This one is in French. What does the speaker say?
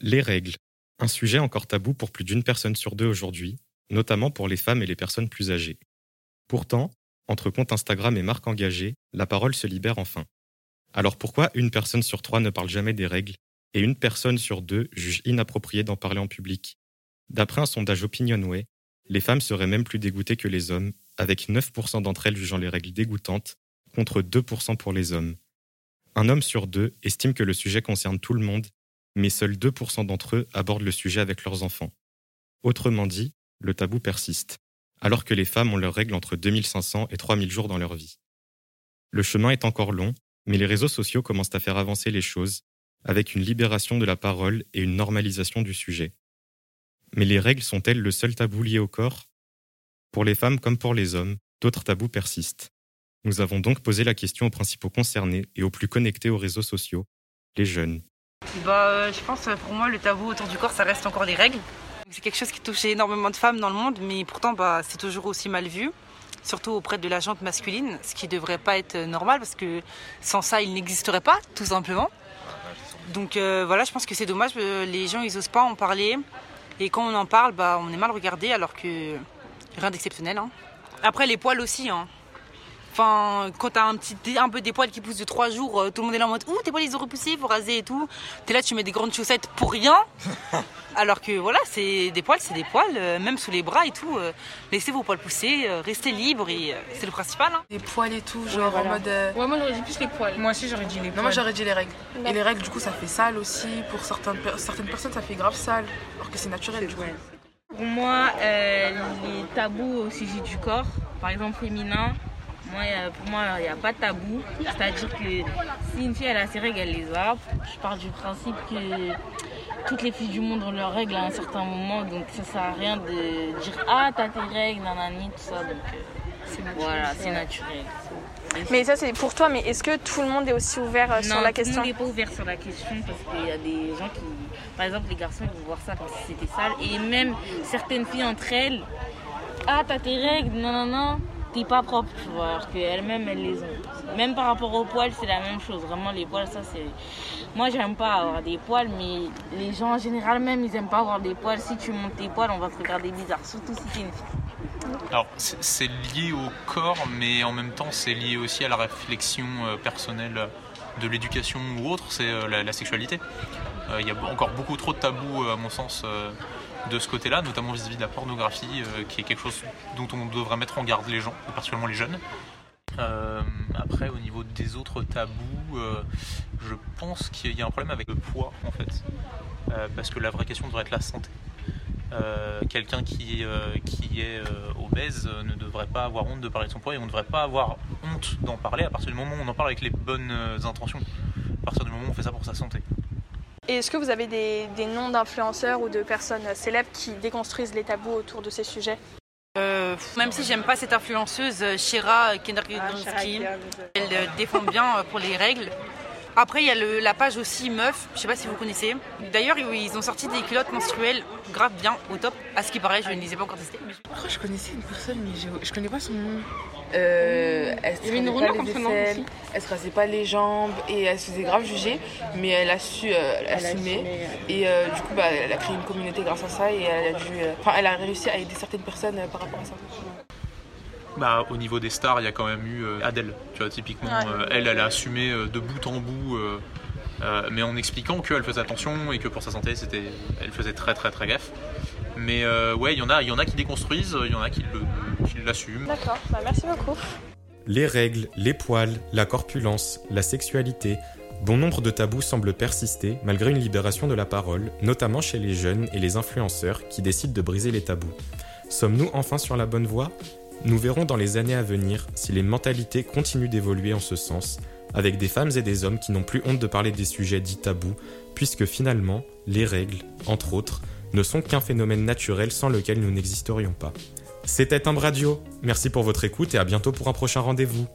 Les règles. Un sujet encore tabou pour plus d'une personne sur deux aujourd'hui, notamment pour les femmes et les personnes plus âgées. Pourtant, entre comptes Instagram et marques engagées, la parole se libère enfin. Alors pourquoi une personne sur trois ne parle jamais des règles et une personne sur deux juge inapproprié d'en parler en public? D'après un sondage Opinionway, les femmes seraient même plus dégoûtées que les hommes, avec 9% d'entre elles jugeant les règles dégoûtantes, contre 2% pour les hommes. Un homme sur deux estime que le sujet concerne tout le monde, mais seuls 2% d'entre eux abordent le sujet avec leurs enfants. Autrement dit, le tabou persiste, alors que les femmes ont leurs règles entre 2500 et 3000 jours dans leur vie. Le chemin est encore long, mais les réseaux sociaux commencent à faire avancer les choses, avec une libération de la parole et une normalisation du sujet. Mais les règles sont-elles le seul tabou lié au corps? Pour les femmes comme pour les hommes, d'autres tabous persistent. Nous avons donc posé la question aux principaux concernés et aux plus connectés aux réseaux sociaux, les jeunes. Bah, euh, je pense pour moi le tabou autour du corps, ça reste encore les règles. C'est quelque chose qui touche énormément de femmes dans le monde, mais pourtant bah, c'est toujours aussi mal vu, surtout auprès de la jante masculine, ce qui ne devrait pas être normal parce que sans ça il n'existerait pas, tout simplement. Donc euh, voilà, je pense que c'est dommage, euh, les gens ils osent pas en parler. Et quand on en parle, bah, on est mal regardé alors que rien d'exceptionnel. hein. Après les poils aussi. hein. Enfin, quand t'as un petit, un peu des poils qui poussent de 3 jours, euh, tout le monde est là en mode Ouh, tes poils ils ont repoussé, faut raser et tout. T'es là, tu mets des grandes chaussettes pour rien. Alors que voilà, c'est des poils, c'est des poils, euh, même sous les bras et tout. euh, laissez vos poils pousser, euh, restez libres et euh, c'est le principal. hein. Des poils et tout, genre en mode. euh, Ouais, moi j'aurais dit plus les poils. Moi aussi j'aurais dit les Non, poils. moi j'aurais dit les règles. Et les règles, du coup, ça fait sale aussi. Pour certaines, per- certaines personnes, ça fait grave sale. Alors que c'est naturel, du coup. Pour moi, euh, les tabous au sujet du corps, par exemple féminin, moi, pour moi, il n'y a pas de tabou. C'est-à-dire que si une fille elle a ses règles, elle les a. Je pars du principe que toutes les filles du monde ont leurs règles à un certain moment, donc ça sert à rien de dire ah t'as tes règles, nanani, tout ça. Donc euh, voilà, c'est naturel. Mais ça, c'est pour toi, mais est-ce que tout le monde est aussi ouvert euh, sur non, la tout le question monde n'est pas ouvert sur la question parce qu'il y a des gens qui, par exemple, les garçons ils vont voir ça comme si c'était sale et même certaines filles entre elles, ah t'as tes règles, non non non, t'es pas propre, alors qu'elles-mêmes elles les ont. Même par rapport aux poils, c'est la même chose. Vraiment les poils, ça c'est. Moi j'aime pas avoir des poils, mais les gens en général même ils aiment pas avoir des poils. Si tu montes tes poils, on va te regarder bizarre, surtout si t'es une fille. Alors, c'est lié au corps, mais en même temps, c'est lié aussi à la réflexion euh, personnelle de l'éducation ou autre, c'est euh, la, sexualité. Euh, Il y a encore beaucoup trop de tabous, à mon sens, de ce côté-là, notamment vis-à-vis de la pornographie, euh, qui est quelque chose dont on devrait mettre en garde les gens, particulièrement les jeunes. Euh, après, au niveau des autres tabous, euh, je pense qu'il y a un problème avec le poids, en fait. Parce que la vraie question devrait être la santé. Quelqu'un qui, qui est obèse ne devrait pas avoir honte de parler de son poids et on ne devrait pas avoir honte d'en parler à partir du moment où on en parle avec les bonnes intentions. À partir du moment où on fait ça pour sa santé. Et est-ce que vous avez des, des noms d'influenceurs ou de personnes euh, célèbres qui déconstruisent les tabous autour de ces sujets Euh, même si j'aime pas cette influenceuse, euh, Shira Kendrick-Lamar, elle euh, défend bien euh, pour les règles. Après, il y a le- la page aussi Meuf, je sais pas si vous connaissez. D'ailleurs, ils ont sorti des culottes menstruelles grave bien, au top. À ce qui paraît, je ne les ai pas encore testées. mais- Je crois que je connaissais une personne, mais je, je connais pas son nom. Euh, elle se Il y avait une rasait pas les aisselles, elle se rasait pas les jambes et elle se faisait grave juger, mais elle a su euh, assumer. Et euh, du coup, bah, elle a créé une communauté grâce à ça et elle a, dû, euh, enfin, elle a réussi à aider certaines personnes euh, par rapport à ça. Bah, au niveau des stars, il y a quand même eu euh, Adèle. Tu vois, typiquement, Ouais. euh, elle, elle a assumé euh, de bout en bout, euh, euh, mais en expliquant qu'elle faisait attention et que pour sa santé, c'était, elle faisait très très très gaffe. Mais euh, ouais, il y en a, il y en a qui déconstruisent, il y en a qui le- qui l'assument. D'accord, bah, merci beaucoup. Les règles, les poils, la corpulence, la sexualité, bon nombre de tabous semblent persister malgré une libération de la parole, notamment chez les jeunes et les influenceurs qui décident de briser les tabous. Sommes-nous enfin sur la bonne voie? Nous verrons dans les années à venir si les mentalités continuent d'évoluer en ce sens, avec des femmes et des hommes qui n'ont plus honte de parler des sujets dits tabous, puisque finalement, les règles, entre autres, ne sont qu'un phénomène naturel sans lequel nous n'existerions pas. C'était un radio. Merci pour votre écoute et à bientôt pour un prochain rendez-vous.